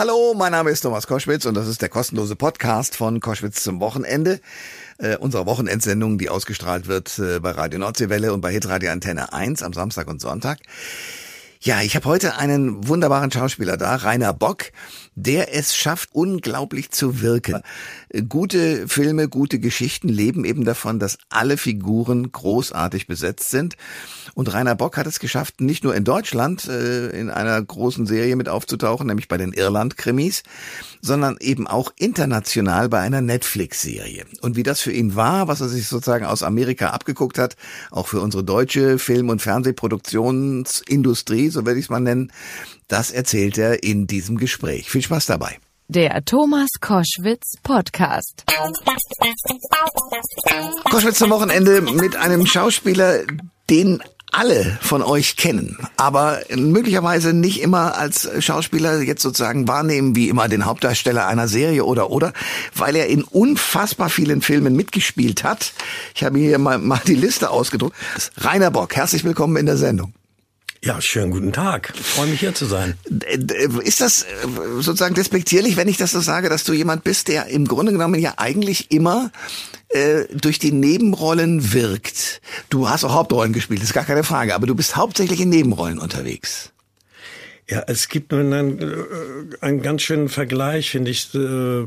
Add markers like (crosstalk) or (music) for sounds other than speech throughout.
Hallo, mein Name ist Thomas Koschwitz und das ist der kostenlose Podcast von Koschwitz zum Wochenende. Äh, unserer Wochenendsendung, die ausgestrahlt wird äh, bei Radio Nordseewelle und bei Hitradio Antenne 1 am Samstag und Sonntag. Ja, ich habe heute einen wunderbaren Schauspieler da, Rainer Bock, der es schafft, unglaublich zu wirken. Gute Filme, gute Geschichten leben eben davon, dass alle Figuren großartig besetzt sind. Und Rainer Bock hat es geschafft, nicht nur in Deutschland äh, in einer großen Serie mit aufzutauchen, nämlich bei den Irland-Krimis, sondern eben auch international bei einer Netflix-Serie. Und wie das für ihn war, was er sich sozusagen aus Amerika abgeguckt hat, auch für unsere deutsche Film- und Fernsehproduktionsindustrie, so werde ich es mal nennen, das erzählt er in diesem Gespräch. Viel Spaß dabei. Der Thomas Koschwitz Podcast. Koschwitz zum Wochenende mit einem Schauspieler, den alle von euch kennen, aber möglicherweise nicht immer als Schauspieler jetzt sozusagen wahrnehmen wie immer den Hauptdarsteller einer Serie oder oder, weil er in unfassbar vielen Filmen mitgespielt hat. Ich habe hier mal, mal die Liste ausgedruckt. Rainer Bock, herzlich willkommen in der Sendung. Ja, schönen guten Tag. Ich freue mich hier zu sein. Ist das sozusagen despektierlich, wenn ich das so sage, dass du jemand bist, der im Grunde genommen ja eigentlich immer äh, durch die Nebenrollen wirkt? Du hast auch Hauptrollen gespielt, ist gar keine Frage, aber du bist hauptsächlich in Nebenrollen unterwegs. Ja, es gibt nun einen, äh, einen ganz schönen Vergleich, finde ich, äh,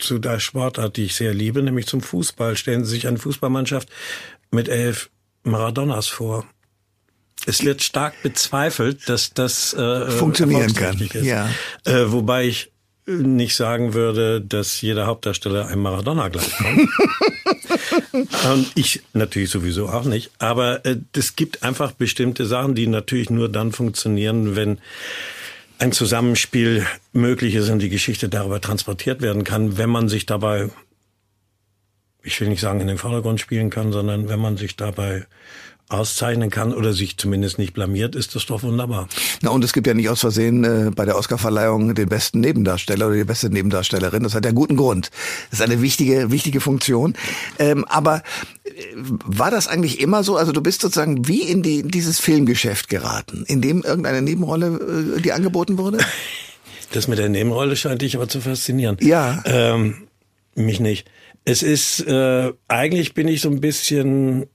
zu der Sportart, die ich sehr liebe, nämlich zum Fußball. Stellen Sie sich eine Fußballmannschaft mit elf Maradonas vor es wird stark bezweifelt, dass das äh, funktionieren kann. Ist. Ja. Äh, wobei ich nicht sagen würde, dass jeder Hauptdarsteller einem Maradona gleichkommt. (laughs) Und ich natürlich sowieso auch nicht. Aber äh, es gibt einfach bestimmte Sachen, die natürlich nur dann funktionieren, wenn ein Zusammenspiel möglich ist und die Geschichte darüber transportiert werden kann, wenn man sich dabei, ich will nicht sagen in den Vordergrund spielen kann, sondern wenn man sich dabei auszeichnen kann oder sich zumindest nicht blamiert, ist das doch wunderbar. Na und es gibt ja nicht aus Versehen äh, bei der Oscarverleihung den besten Nebendarsteller oder die beste Nebendarstellerin. Das hat ja guten Grund. Das ist eine wichtige, wichtige Funktion. Ähm, aber äh, war das eigentlich immer so? Also du bist sozusagen wie in, die, in dieses Filmgeschäft geraten, in dem irgendeine Nebenrolle äh, die angeboten wurde? (laughs) Das mit der Nebenrolle scheint dich aber zu faszinieren. Ja. Ähm, mich nicht. Es ist, äh, eigentlich bin ich so ein bisschen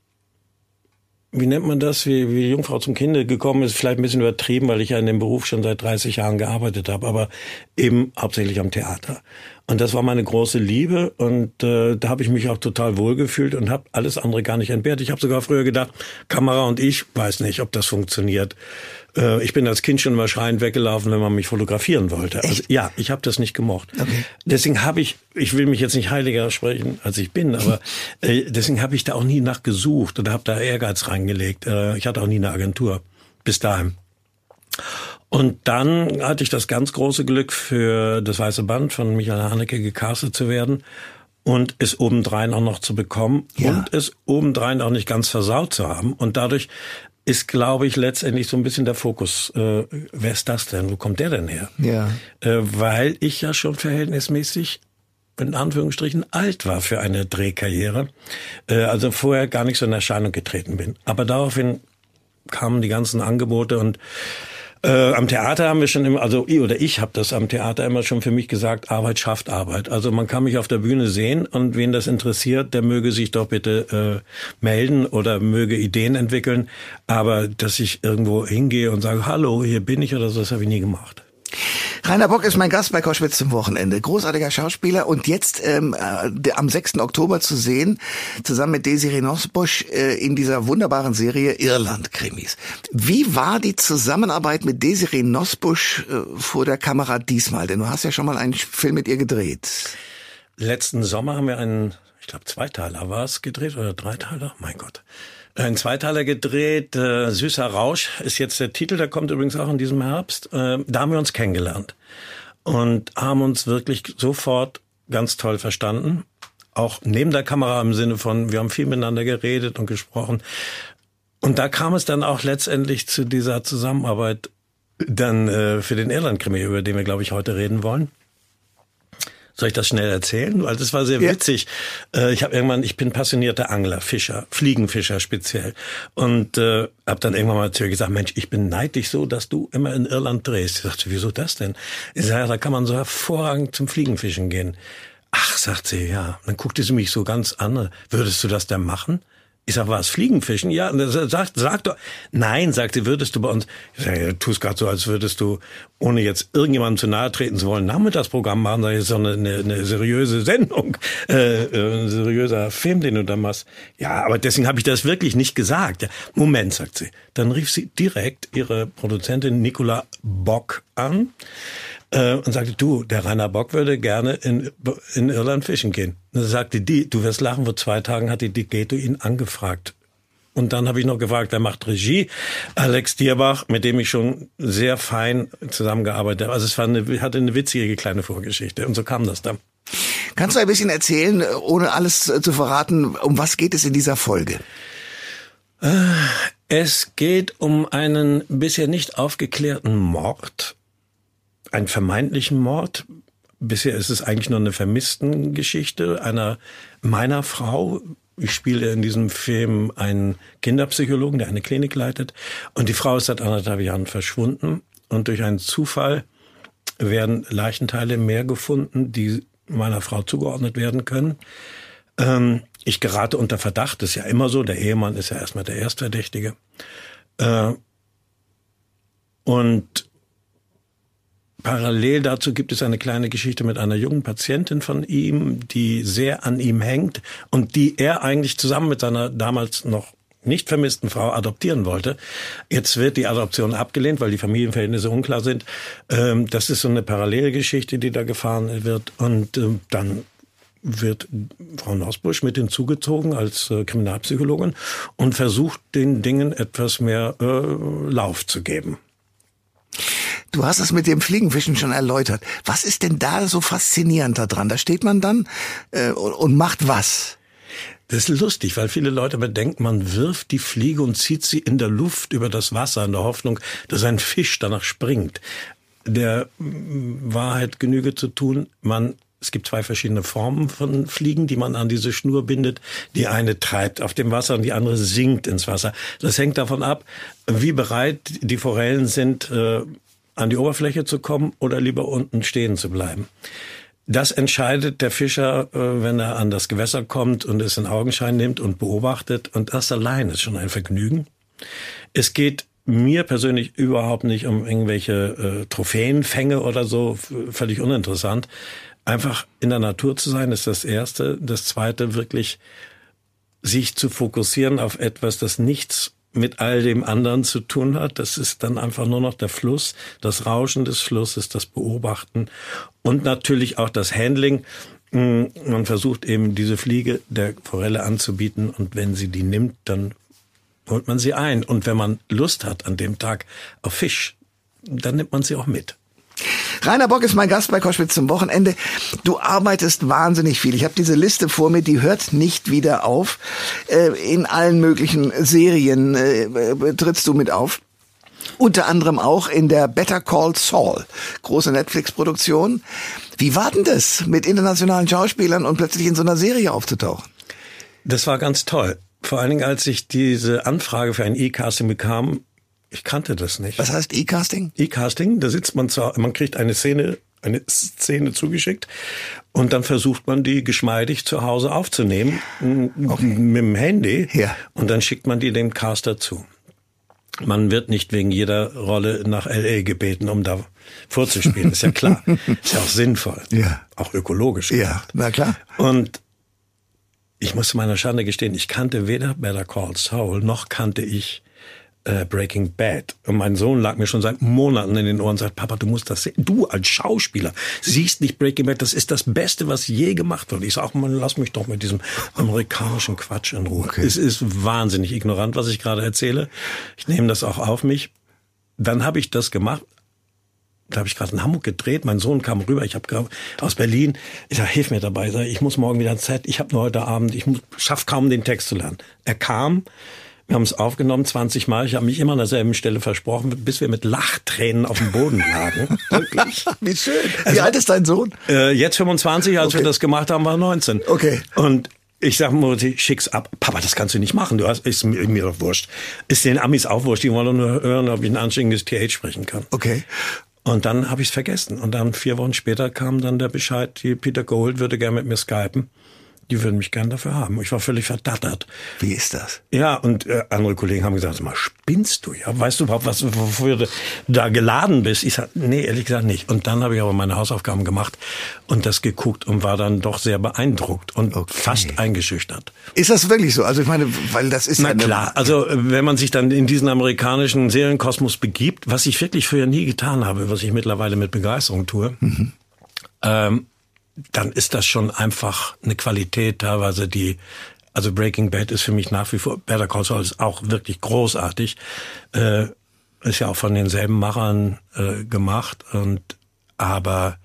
wie nennt man das, wie, wie Jungfrau zum Kinde gekommen ist, vielleicht ein bisschen übertrieben, weil ich ja in dem Beruf schon seit 30 Jahren gearbeitet habe, aber eben hauptsächlich am Theater. Und das war meine große Liebe und äh, da habe ich mich auch total wohlgefühlt und habe alles andere gar nicht entbehrt. Ich habe sogar früher gedacht, Kamera und ich, weiß nicht, ob das funktioniert. Äh, ich bin als Kind schon immer schreiend weggelaufen, wenn man mich fotografieren wollte. Also, ja, ich habe das nicht gemocht. Okay. Deswegen habe ich, ich will mich jetzt nicht heiliger sprechen, als ich bin, aber (laughs) äh, deswegen habe ich da auch nie nachgesucht oder habe da Ehrgeiz reingelegt. Äh, ich hatte auch nie eine Agentur bis dahin. Und dann hatte ich das ganz große Glück, für das Weiße Band von Michael Haneke gecastet zu werden und es obendrein auch noch zu bekommen ja. und es obendrein auch nicht ganz versaut zu haben. Und dadurch ist, glaube ich, letztendlich so ein bisschen der Fokus. Äh, wer ist das denn? Wo kommt der denn her? Ja. Äh, weil ich ja schon verhältnismäßig in Anführungsstrichen alt war für eine Drehkarriere. Äh, also vorher gar nicht so in Erscheinung getreten bin. Aber daraufhin kamen die ganzen Angebote und äh, am Theater haben wir schon immer, also ich oder ich habe das am Theater immer schon für mich gesagt, Arbeit schafft Arbeit. Also man kann mich auf der Bühne sehen und wen das interessiert, der möge sich doch bitte äh, melden oder möge Ideen entwickeln. Aber dass ich irgendwo hingehe und sage, hallo, hier bin ich oder so, das habe ich nie gemacht. Rainer Bock ist mein Gast bei Koschwitz zum Wochenende. Großartiger Schauspieler und jetzt ähm, äh, am 6. Oktober zu sehen, zusammen mit Desiree Nosbusch äh, in dieser wunderbaren Serie Irland-Krimis. Wie war die Zusammenarbeit mit Desiree Nosbusch äh, vor der Kamera diesmal? Denn du hast ja schon mal einen Film mit ihr gedreht. Letzten Sommer haben wir einen, ich glaube Zweiteiler war es gedreht oder Dreiteiler? Mein Gott. Ein Zweiteiler gedreht, äh, Süßer Rausch ist jetzt der Titel, der kommt übrigens auch in diesem Herbst. Äh, da haben wir uns kennengelernt und haben uns wirklich sofort ganz toll verstanden. Auch neben der Kamera im Sinne von, wir haben viel miteinander geredet und gesprochen. Und da kam es dann auch letztendlich zu dieser Zusammenarbeit dann äh, für den Irland-Krimi, über den wir, glaube ich, heute reden wollen. Soll ich das schnell erzählen? Weil das war sehr ja. witzig. Äh, ich habe irgendwann, ich bin passionierter Angler, Fischer, Fliegenfischer speziell. Und äh, habe dann irgendwann mal zu ihr gesagt, Mensch, ich bin neidisch so, dass du immer in Irland drehst. Ich sagte, wieso das denn? Ich sage, da kann man so hervorragend zum Fliegenfischen gehen. Ach, sagt sie, ja. Dann guckte sie mich so ganz an. Würdest du das denn machen? Ich sag, was, Fliegenfischen? Ja, sagt, sag doch. Nein, sagt sie, würdest du bei uns, ich sag, du tust gerade so, als würdest du, ohne jetzt irgendjemandem zu nahe treten zu wollen, Nachmittagsprogramm machen, sag ich, so eine, eine, eine seriöse Sendung, (laughs) äh, äh, ein seriöser Film, den du da machst. Ja, aber deswegen habe ich das wirklich nicht gesagt. Ja, Moment, sagt sie. Dann rief sie direkt ihre Produzentin Nicola Bock an äh, und sagte, du, der Rainer Bock würde gerne in, in Irland fischen gehen. Und dann sagte die, du wirst lachen, vor zwei Tagen hat die Digeto ihn angefragt. Und dann habe ich noch gefragt, wer macht Regie? Alex Dierbach, mit dem ich schon sehr fein zusammengearbeitet habe. Also es war eine, hatte eine witzige kleine Vorgeschichte. Und so kam das dann. Kannst du ein bisschen erzählen, ohne alles zu verraten, um was geht es in dieser Folge? Äh, es geht um einen bisher nicht aufgeklärten Mord einen vermeintlichen Mord. Bisher ist es eigentlich nur eine vermissten Geschichte einer meiner Frau. Ich spiele in diesem Film einen Kinderpsychologen, der eine Klinik leitet. Und die Frau ist seit anderthalb Jahren verschwunden. Und durch einen Zufall werden Leichenteile mehr gefunden, die meiner Frau zugeordnet werden können. Ähm, ich gerate unter Verdacht, das ist ja immer so. Der Ehemann ist ja erstmal der Erstverdächtige. Äh, und Parallel dazu gibt es eine kleine Geschichte mit einer jungen Patientin von ihm, die sehr an ihm hängt und die er eigentlich zusammen mit seiner damals noch nicht vermissten Frau adoptieren wollte. Jetzt wird die Adoption abgelehnt, weil die Familienverhältnisse unklar sind. Ähm, das ist so eine Parallelgeschichte, die da gefahren wird. Und ähm, dann wird Frau Nosbusch mit hinzugezogen als äh, Kriminalpsychologin und versucht den Dingen etwas mehr äh, Lauf zu geben. Du hast es mit dem Fliegenfischen schon erläutert. Was ist denn da so faszinierend daran? Da steht man dann äh, und macht was? Das ist lustig, weil viele Leute bedenken, man wirft die Fliege und zieht sie in der Luft über das Wasser in der Hoffnung, dass ein Fisch danach springt. Der mm, Wahrheit Genüge zu tun, man es gibt zwei verschiedene Formen von Fliegen, die man an diese Schnur bindet. Die eine treibt auf dem Wasser und die andere sinkt ins Wasser. Das hängt davon ab, wie bereit die Forellen sind, äh, an die Oberfläche zu kommen oder lieber unten stehen zu bleiben. Das entscheidet der Fischer, äh, wenn er an das Gewässer kommt und es in Augenschein nimmt und beobachtet. Und das allein ist schon ein Vergnügen. Es geht mir persönlich überhaupt nicht um irgendwelche äh, Trophäenfänge oder so, völlig uninteressant. Einfach in der Natur zu sein, ist das Erste. Das Zweite, wirklich sich zu fokussieren auf etwas, das nichts mit all dem anderen zu tun hat. Das ist dann einfach nur noch der Fluss, das Rauschen des Flusses, das Beobachten und natürlich auch das Handling. Mm, man versucht eben diese Fliege der Forelle anzubieten und wenn sie die nimmt, dann holt man sie ein. Und wenn man Lust hat an dem Tag auf Fisch, dann nimmt man sie auch mit. Rainer Bock ist mein Gast bei Koschwitz zum Wochenende. Du arbeitest wahnsinnig viel. Ich habe diese Liste vor mir, die hört nicht wieder auf. Äh, in allen möglichen Serien äh, trittst du mit auf. Unter anderem auch in der Better Call Saul, große Netflix-Produktion. Wie war denn das, mit internationalen Schauspielern und plötzlich in so einer Serie aufzutauchen? Das war ganz toll. Vor allen Dingen, als ich diese Anfrage für ein E-Casting bekam, ich kannte das nicht. Was heißt E-Casting? E-Casting, da sitzt man zwar, man kriegt eine Szene, eine Szene zugeschickt und dann versucht man die geschmeidig zu Hause aufzunehmen okay. mit dem Handy ja. und dann schickt man die dem Caster zu. Man wird nicht wegen jeder Rolle nach LA gebeten, um da vorzuspielen, ist ja klar. (laughs) ist ja auch sinnvoll. Ja. Auch ökologisch. Ja, na klar. Und ich muss meiner Schande gestehen, ich kannte weder Better Call Saul noch kannte ich äh, Breaking Bad. Und mein Sohn lag mir schon seit Monaten in den Ohren und sagt, Papa, du musst das sehen. Du als Schauspieler siehst nicht Breaking Bad, das ist das Beste, was je gemacht wurde. Ich sage, man, lass mich doch mit diesem amerikanischen Quatsch in Ruhe. Okay. Es ist wahnsinnig ignorant, was ich gerade erzähle. Ich nehme das auch auf mich. Dann habe ich das gemacht, da habe ich gerade in Hamburg gedreht. Mein Sohn kam rüber. Ich habe aus Berlin. Ich sage, hilf mir dabei. Ich, sag, ich muss morgen wieder ins Set. Ich habe nur heute Abend. Ich schaff kaum den Text zu lernen. Er kam Wir haben es aufgenommen, 20 Mal. Ich habe mich immer an derselben Stelle versprochen, bis wir mit Lachtränen auf dem Boden lagen. (laughs) Wirklich. Wie schön. Wie also, alt ist dein Sohn? Äh, jetzt 25, als okay. wir das gemacht haben, war 19. Okay. Und ich sag Mutti, schick's ab. Papa, das kannst du nicht machen. Du hast, ist mir, mir doch wurscht. Ist den Amis auch wurscht. Die wollen nur hören, ob ich ein anständiges TH sprechen kann. Okay. Und dann habe ich es vergessen. Und dann vier Wochen später kam dann der Bescheid, die Peter Gold würde gerne mit mir skypen die würden mich gern dafür haben. Ich war völlig verdattert. Wie ist das? Ja, und äh, andere Kollegen haben gesagt, mal spinnst du ja? Weißt du überhaupt, was wofür du da geladen bist? Ich sag, nee, ehrlich gesagt nicht. Und dann habe ich aber meine Hausaufgaben gemacht und das geguckt und war dann doch sehr beeindruckt und okay. fast eingeschüchtert. Ist das wirklich so? Also ich meine, weil das ist Na ja klar, also äh, wenn man sich dann in diesen amerikanischen Serienkosmos begibt, was ich wirklich früher nie getan habe, was ich mittlerweile mit Begeisterung tue, mhm. ähm, dann ist das schon einfach eine Qualität teilweise, die also Breaking Bad ist für mich nach wie vor, Better Call Saul ist auch wirklich großartig, äh, ist ja auch von denselben Machern äh, gemacht und aber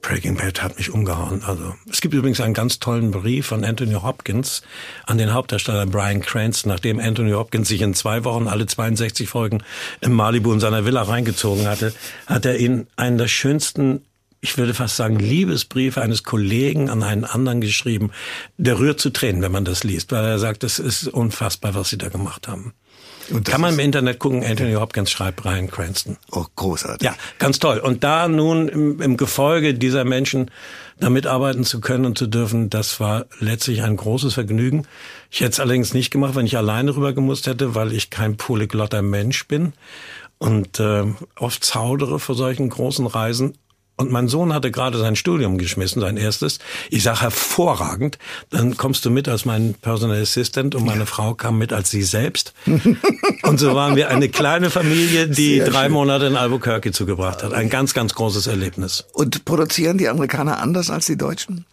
Breaking Bad hat mich umgehauen. Also es gibt übrigens einen ganz tollen Brief von Anthony Hopkins an den Hauptdarsteller Brian Cranston, nachdem Anthony Hopkins sich in zwei Wochen alle 62 Folgen im Malibu in seiner Villa reingezogen hatte, hat er ihn einen der schönsten ich würde fast sagen, Liebesbrief eines Kollegen an einen anderen geschrieben, der rührt zu Tränen, wenn man das liest, weil er sagt, das ist unfassbar, was sie da gemacht haben. Kann man im Internet gucken, Anthony Hopkins schreibt Brian Cranston. Oh, großartig. Ja, ganz toll. Und da nun im, im Gefolge dieser Menschen da mitarbeiten zu können und zu dürfen, das war letztlich ein großes Vergnügen. Ich hätte es allerdings nicht gemacht, wenn ich alleine rüber gemusst hätte, weil ich kein polyglotter Mensch bin und äh, oft zaudere vor solchen großen Reisen. Und mein Sohn hatte gerade sein Studium geschmissen, sein erstes. Ich sage hervorragend. Dann kommst du mit als mein Personal Assistant und meine ja. Frau kam mit als sie selbst. (laughs) und so waren wir eine kleine Familie, die Sehr drei schön. Monate in Albuquerque zugebracht hat. Ein ganz, ganz großes Erlebnis. Und produzieren die Amerikaner anders als die Deutschen?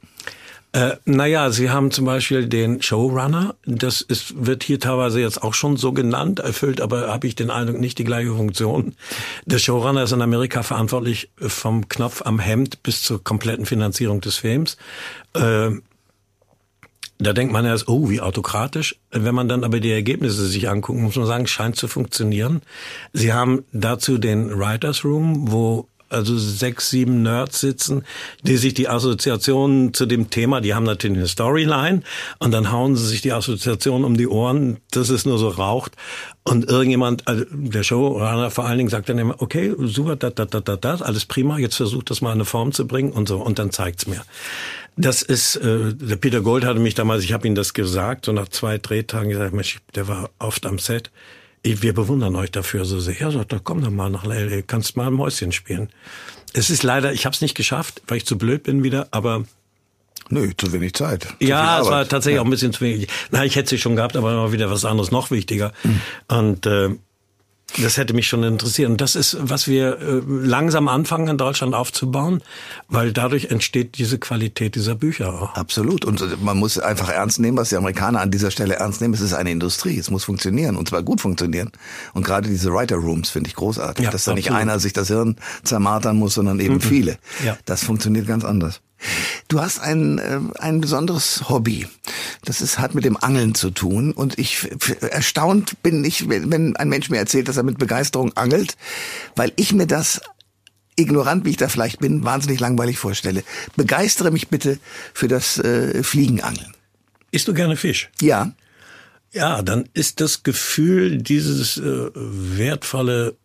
Äh, naja, Sie haben zum Beispiel den Showrunner. Das ist, wird hier teilweise jetzt auch schon so genannt, erfüllt aber habe ich den Eindruck nicht die gleiche Funktion. Der Showrunner ist in Amerika verantwortlich vom Knopf am Hemd bis zur kompletten Finanzierung des Films. Äh, da denkt man erst, oh, wie autokratisch. Wenn man dann aber die Ergebnisse sich anguckt, muss man sagen, scheint zu funktionieren. Sie haben dazu den Writers Room, wo also sechs, sieben Nerds sitzen, die sich die Assoziationen zu dem Thema, die haben natürlich eine Storyline und dann hauen sie sich die Assoziationen um die Ohren, dass es nur so raucht. Und irgendjemand, also der Showrunner vor allen Dingen sagt dann immer, okay, super, da, da, da, da, da, alles prima, jetzt versucht das mal in eine Form zu bringen und so. Und dann zeigt's mir. Das ist, äh, der Peter Gold hatte mich damals, ich habe ihm das gesagt, so nach zwei Drehtagen gesagt, Mensch, der war oft am Set wir bewundern euch dafür so sehr. Ja, sagt komm doch mal nach LA, kannst mal ein Mäuschen spielen. Es ist leider, ich habe es nicht geschafft, weil ich zu blöd bin wieder, aber Nö, zu wenig Zeit. Zu ja, es war tatsächlich ja. auch ein bisschen zu wenig. Na, ich hätte sie schon gehabt, aber mal wieder was anderes noch wichtiger. Mhm. Und äh, das hätte mich schon interessiert. Und das ist, was wir äh, langsam anfangen in Deutschland aufzubauen, weil dadurch entsteht diese Qualität dieser Bücher auch. Absolut. Und man muss einfach ernst nehmen, was die Amerikaner an dieser Stelle ernst nehmen. Es ist eine Industrie. Es muss funktionieren und zwar gut funktionieren. Und gerade diese Writer Rooms finde ich großartig, ja, dass da nicht einer sich das Hirn zermartern muss, sondern eben mhm. viele. Ja. Das funktioniert ganz anders. Du hast ein, äh, ein besonderes Hobby. Das ist, hat mit dem Angeln zu tun. Und ich erstaunt bin ich, wenn ein Mensch mir erzählt, dass er mit Begeisterung angelt, weil ich mir das ignorant, wie ich da vielleicht bin, wahnsinnig langweilig vorstelle. Begeistere mich bitte für das äh, Fliegenangeln. Isst du gerne Fisch? Ja. Ja, dann ist das Gefühl, dieses äh, wertvolle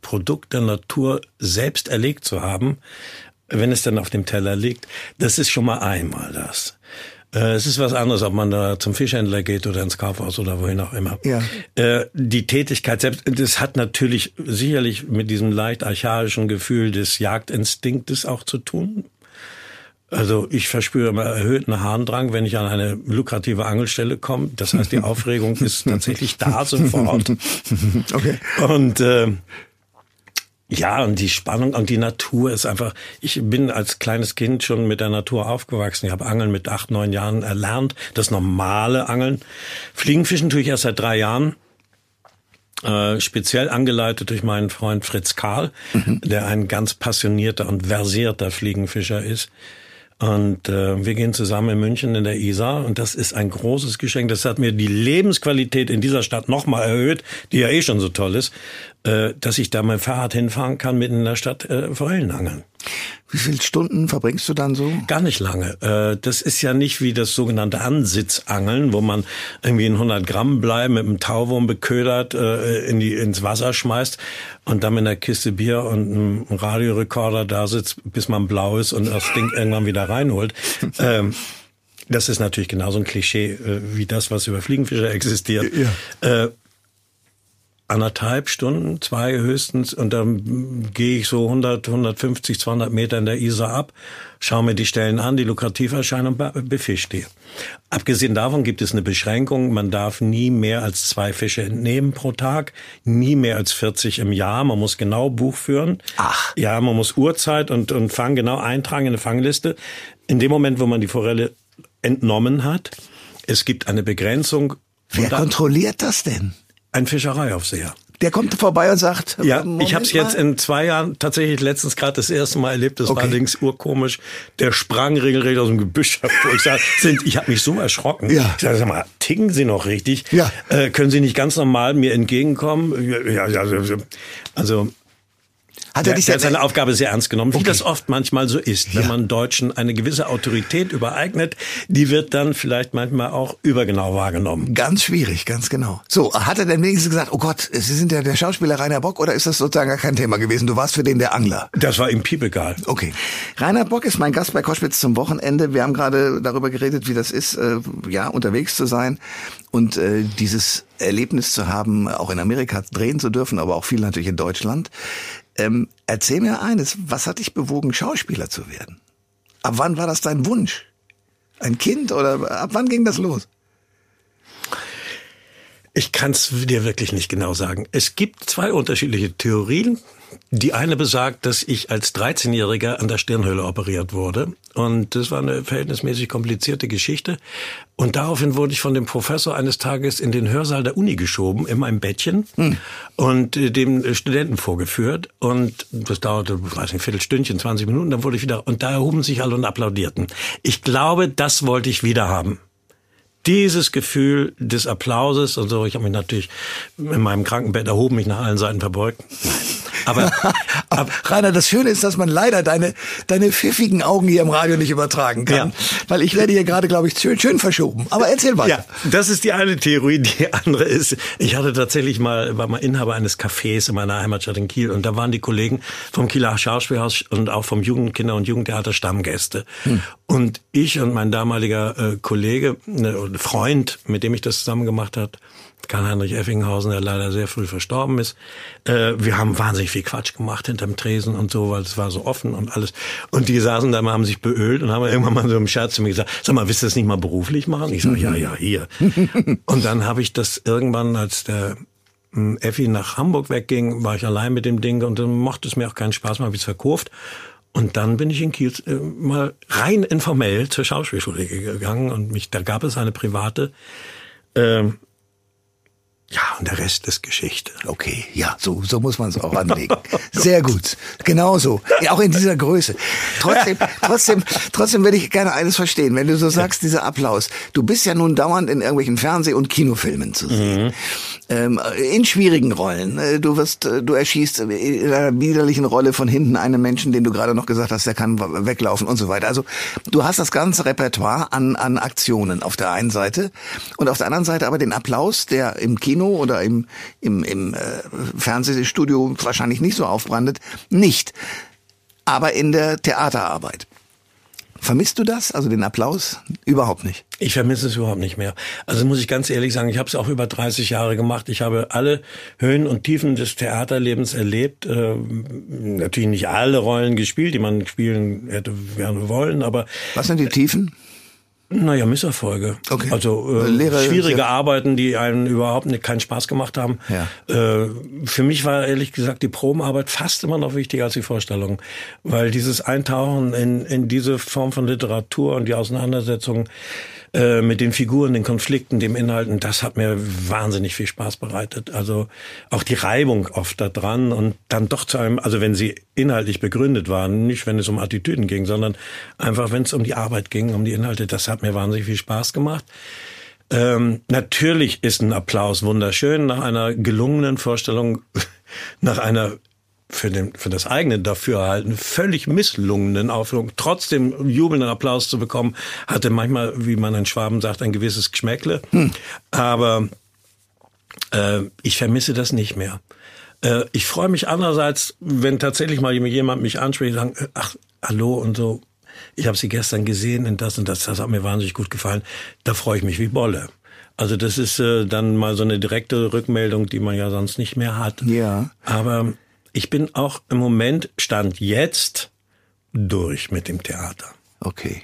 Produkt der Natur selbst erlegt zu haben, wenn es dann auf dem Teller liegt, das ist schon mal einmal das. Äh, es ist was anderes, ob man da zum Fischhändler geht oder ins Kaufhaus oder wohin auch immer. Ja. Äh, die Tätigkeit selbst, das hat natürlich sicherlich mit diesem leicht archaischen Gefühl des Jagdinstinktes auch zu tun. Also ich verspüre immer erhöhten Harndrang, wenn ich an eine lukrative Angelstelle komme. Das heißt, die (laughs) Aufregung ist tatsächlich da sofort. (laughs) Okay. Und äh, ja, und die Spannung und die Natur ist einfach, ich bin als kleines Kind schon mit der Natur aufgewachsen. Ich habe Angeln mit acht, neun Jahren erlernt, das normale Angeln. Fliegenfischen tue ich erst seit drei Jahren. Äh, speziell angeleitet durch meinen Freund Fritz Karl, mhm. der ein ganz passionierter und versierter Fliegenfischer ist. Und äh, wir gehen zusammen in München in der Isar und das ist ein großes Geschenk. Das hat mir die Lebensqualität in dieser Stadt nochmal erhöht, die ja eh schon so toll ist, äh, dass ich da mein Fahrrad hinfahren kann, mitten in der Stadt äh, Forellen angeln. Wie viele Stunden verbringst du dann so? Gar nicht lange. Äh, das ist ja nicht wie das sogenannte Ansitzangeln, wo man irgendwie in 100 Gramm bleiben mit einem Tauwurm beködert äh, in die, ins Wasser schmeißt und dann mit einer Kiste Bier und einem Radiorekorder da sitzt, bis man blau ist und das Ding irgendwann wieder reinholt. (laughs) Ähm, das ist natürlich genauso ein Klischee äh, wie das, was über Fliegenfischer existiert. Ja anderthalb Stunden, zwei höchstens, und dann gehe ich so 100, 150, 200 Meter in der Isar ab, schaue mir die Stellen an, die lukrativ erscheinen und befische die. Abgesehen davon gibt es eine Beschränkung, man darf nie mehr als zwei Fische entnehmen pro Tag, nie mehr als 40 im Jahr, man muss genau Buch führen. Ach. Ja, man muss Uhrzeit und, und Fang genau eintragen in eine Fangliste. In dem Moment, wo man die Forelle entnommen hat, es gibt eine Begrenzung. Wer kontrolliert das denn? Ein Fischereiaufseher. Der kommt vorbei und sagt, ja, ich habe es jetzt in zwei Jahren tatsächlich letztens gerade das erste Mal erlebt. Das okay. war allerdings urkomisch. Der sprang regelrecht aus dem Gebüsch hervor. Ich sag, (laughs) sind, ich habe mich so erschrocken. Ja. Ich sage, sag mal, ticken Sie noch richtig? Ja. Äh, können Sie nicht ganz normal mir entgegenkommen? Ja, ja, also, also hat er dich der hat seine Aufgabe sehr ernst genommen, okay. wie das oft manchmal so ist. Wenn ja. man Deutschen eine gewisse Autorität übereignet, die wird dann vielleicht manchmal auch übergenau wahrgenommen. Ganz schwierig, ganz genau. So, hat er denn wenigstens gesagt, oh Gott, Sie sind ja der Schauspieler Rainer Bock oder ist das sozusagen gar kein Thema gewesen? Du warst für den der Angler. Das war ihm piepegal. Okay. Rainer Bock ist mein Gast bei Koschwitz zum Wochenende. Wir haben gerade darüber geredet, wie das ist, äh, ja, unterwegs zu sein und äh, dieses Erlebnis zu haben, auch in Amerika drehen zu dürfen, aber auch viel natürlich in Deutschland. Ähm, erzähl mir eines, was hat dich bewogen, Schauspieler zu werden? Ab wann war das dein Wunsch? Ein Kind oder ab wann ging das los? Ich kann es dir wirklich nicht genau sagen. Es gibt zwei unterschiedliche Theorien. Die eine besagt, dass ich als 13-Jähriger an der Stirnhöhle operiert wurde. Und das war eine verhältnismäßig komplizierte Geschichte. Und daraufhin wurde ich von dem Professor eines Tages in den Hörsaal der Uni geschoben, in meinem Bettchen, hm. und äh, dem Studenten vorgeführt. Und das dauerte, weiß nicht, ein Viertelstündchen, 20 Minuten, dann wurde ich wieder, und da erhoben sich alle und applaudierten. Ich glaube, das wollte ich wieder haben dieses Gefühl des Applauses und so. Ich habe mich natürlich in meinem Krankenbett erhoben, mich nach allen Seiten verbeugt. Nein. Aber, (laughs) aber Rainer, das Schöne ist, dass man leider deine, deine pfiffigen Augen hier im Radio nicht übertragen kann. Ja. Weil ich werde hier gerade, glaube ich, schön, schön verschoben. Aber erzähl weiter. Ja, das ist die eine Theorie. Die andere ist, ich hatte tatsächlich mal, war mal Inhaber eines Cafés in meiner Heimatstadt in Kiel und da waren die Kollegen vom Kieler Schauspielhaus und auch vom Jugendkinder- und Jugendtheater Stammgäste. Hm. Und ich und mein damaliger äh, Kollege, ne, Freund, mit dem ich das zusammen gemacht hat, Karl-Heinrich Effinghausen, der leider sehr früh verstorben ist. Äh, wir haben wahnsinnig viel Quatsch gemacht hinterm Tresen und so, weil es war so offen und alles. Und die saßen da mal, haben sich beölt und haben irgendwann mal so im Scherz zu mir gesagt, sag mal, willst du das nicht mal beruflich machen? Ich sage, ja, ja, hier. (laughs) und dann habe ich das irgendwann, als der hm, Effi nach Hamburg wegging, war ich allein mit dem Ding und dann machte es mir auch keinen Spaß mehr, habe ich es verkauft. Und dann bin ich in Kiel äh, mal rein informell zur Schauspielschule gegangen und mich, da gab es eine private äh, ja, und der Rest ist Geschichte. Okay, ja, so, so muss man es auch anlegen. (laughs) Sehr gut. Genauso. Ja, auch in dieser Größe. Trotzdem, trotzdem, trotzdem würde ich gerne eines verstehen. Wenn du so sagst, dieser Applaus. Du bist ja nun dauernd in irgendwelchen Fernseh- und Kinofilmen zu sehen. Mhm. Ähm, in schwierigen Rollen. Äh, du wirst, äh, du erschießt in einer widerlichen Rolle von hinten einen Menschen, den du gerade noch gesagt hast, der kann weglaufen und so weiter. Also, du hast das ganze Repertoire an, an Aktionen auf der einen Seite und auf der anderen Seite aber den Applaus, der im Kino Kino oder im, im, im äh, Fernsehstudio wahrscheinlich nicht so aufbrandet. Nicht. Aber in der Theaterarbeit. Vermisst du das, also den Applaus? Überhaupt nicht. Ich vermisse es überhaupt nicht mehr. Also muss ich ganz ehrlich sagen, ich habe es auch über 30 Jahre gemacht. Ich habe alle Höhen und Tiefen des Theaterlebens erlebt. Äh, natürlich nicht alle Rollen gespielt, die man spielen hätte gerne wollen, aber was sind die Tiefen? Naja, Misserfolge. Okay. Also äh, Lehrer, schwierige Arbeiten, die einen überhaupt nicht, keinen Spaß gemacht haben. Ja. Äh, für mich war ehrlich gesagt die Probenarbeit fast immer noch wichtiger als die Vorstellung, weil dieses Eintauchen in, in diese Form von Literatur und die Auseinandersetzung äh, mit den Figuren, den Konflikten, dem Inhalten, das hat mir wahnsinnig viel Spaß bereitet. Also auch die Reibung oft da dran und dann doch zu einem, also wenn sie inhaltlich begründet waren, nicht wenn es um Attitüden ging, sondern einfach wenn es um die Arbeit ging, um die Inhalte, das hat mir wahnsinnig viel Spaß gemacht. Ähm, natürlich ist ein Applaus wunderschön nach einer gelungenen Vorstellung, (laughs) nach einer für, den, für das eigene Dafürhalten völlig misslungenen Aufführung trotzdem jubelnden Applaus zu bekommen, hatte manchmal, wie man in Schwaben sagt, ein gewisses Geschmäckle. Hm. Aber äh, ich vermisse das nicht mehr. Äh, ich freue mich andererseits, wenn tatsächlich mal jemand mich anspricht und sagt, ach, hallo und so, ich habe sie gestern gesehen und das und das, das hat mir wahnsinnig gut gefallen. Da freue ich mich wie Bolle. Also das ist äh, dann mal so eine direkte Rückmeldung, die man ja sonst nicht mehr hat. Ja. Aber ich bin auch im Moment, stand jetzt, durch mit dem Theater. Okay.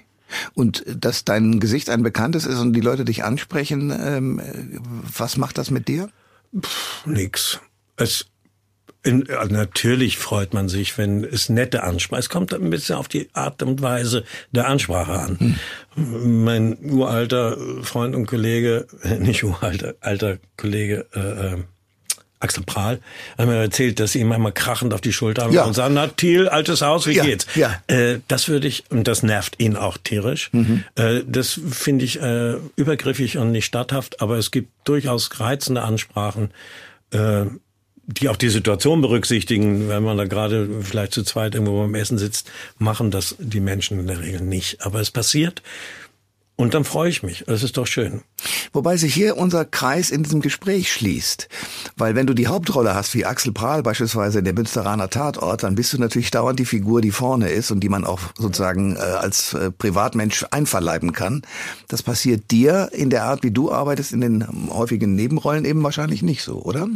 Und dass dein Gesicht ein bekanntes ist und die Leute dich ansprechen, ähm, was macht das mit dir? Pff, nix. Es in, natürlich freut man sich, wenn es nette Ansprache. Es kommt ein bisschen auf die Art und Weise der Ansprache an. Hm. Mein uralter Freund und Kollege, (laughs) nicht uralter, alter Kollege, äh, äh Axel Prahl, hat mir erzählt, dass sie ihm einmal krachend auf die Schulter ja. und sagen, na Thiel, altes Haus, wie ja, geht's? Ja. Äh, das würde ich, und das nervt ihn auch tierisch, mhm. äh, das finde ich äh, übergriffig und nicht statthaft, aber es gibt durchaus reizende Ansprachen, äh, die auch die Situation berücksichtigen, wenn man da gerade vielleicht zu zweit irgendwo beim Essen sitzt, machen das die Menschen in der Regel nicht. Aber es passiert. Und dann freue ich mich. Das ist doch schön. Wobei sich hier unser Kreis in diesem Gespräch schließt. Weil wenn du die Hauptrolle hast, wie Axel Prahl beispielsweise in der Münsteraner Tatort, dann bist du natürlich dauernd die Figur, die vorne ist und die man auch sozusagen äh, als äh, Privatmensch einverleiben kann. Das passiert dir in der Art, wie du arbeitest, in den häufigen Nebenrollen eben wahrscheinlich nicht so, oder?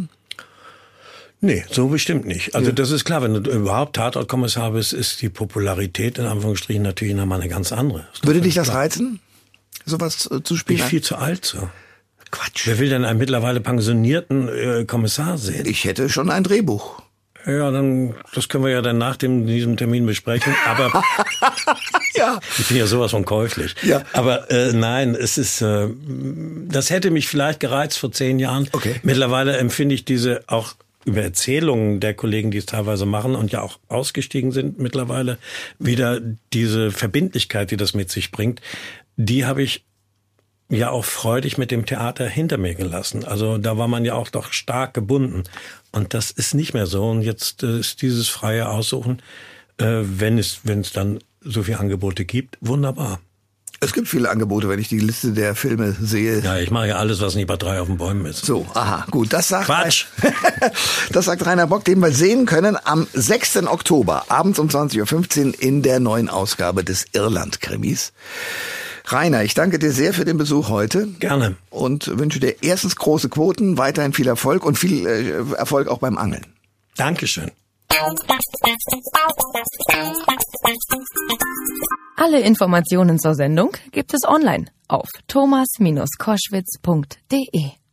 Nee, so bestimmt nicht. Also ja. das ist klar, wenn du überhaupt Tatortkommissar bist, ist die Popularität in Anführungsstrichen natürlich nochmal eine ganz andere. Würde dich das klar. reizen, sowas äh, zu spielen? Bin ich viel zu alt so. Quatsch. Wer will denn einen mittlerweile pensionierten äh, Kommissar sehen? Ich hätte schon ein Drehbuch. Ja, dann das können wir ja dann nach dem, diesem Termin besprechen. Aber (laughs) ja. ich bin ja sowas von käuflich. Ja. Aber äh, nein, es ist, äh, das hätte mich vielleicht gereizt vor zehn Jahren. Okay. Mittlerweile empfinde ich diese auch über Erzählungen der Kollegen, die es teilweise machen und ja auch ausgestiegen sind mittlerweile, wieder diese Verbindlichkeit, die das mit sich bringt, die habe ich ja auch freudig mit dem Theater hinter mir gelassen. Also da war man ja auch doch stark gebunden. Und das ist nicht mehr so. Und jetzt äh, ist dieses freie Aussuchen, äh, wenn es, wenn es dann so viele Angebote gibt, wunderbar. Es gibt viele Angebote, wenn ich die Liste der Filme sehe. Ja, ich mache ja alles, was nicht bei drei auf den Bäumen ist. So, aha, gut. Das sagt, Quatsch. (laughs) das sagt Rainer Bock, den wir sehen können am 6. Oktober, abends um 20.15 Uhr in der neuen Ausgabe des Irland-Krimis. Rainer, ich danke dir sehr für den Besuch heute. Gerne. Und wünsche dir erstens große Quoten, weiterhin viel Erfolg und viel äh, Erfolg auch beim Angeln. Dankeschön. Alle Informationen zur Sendung gibt es online auf thomas-koschwitz.de.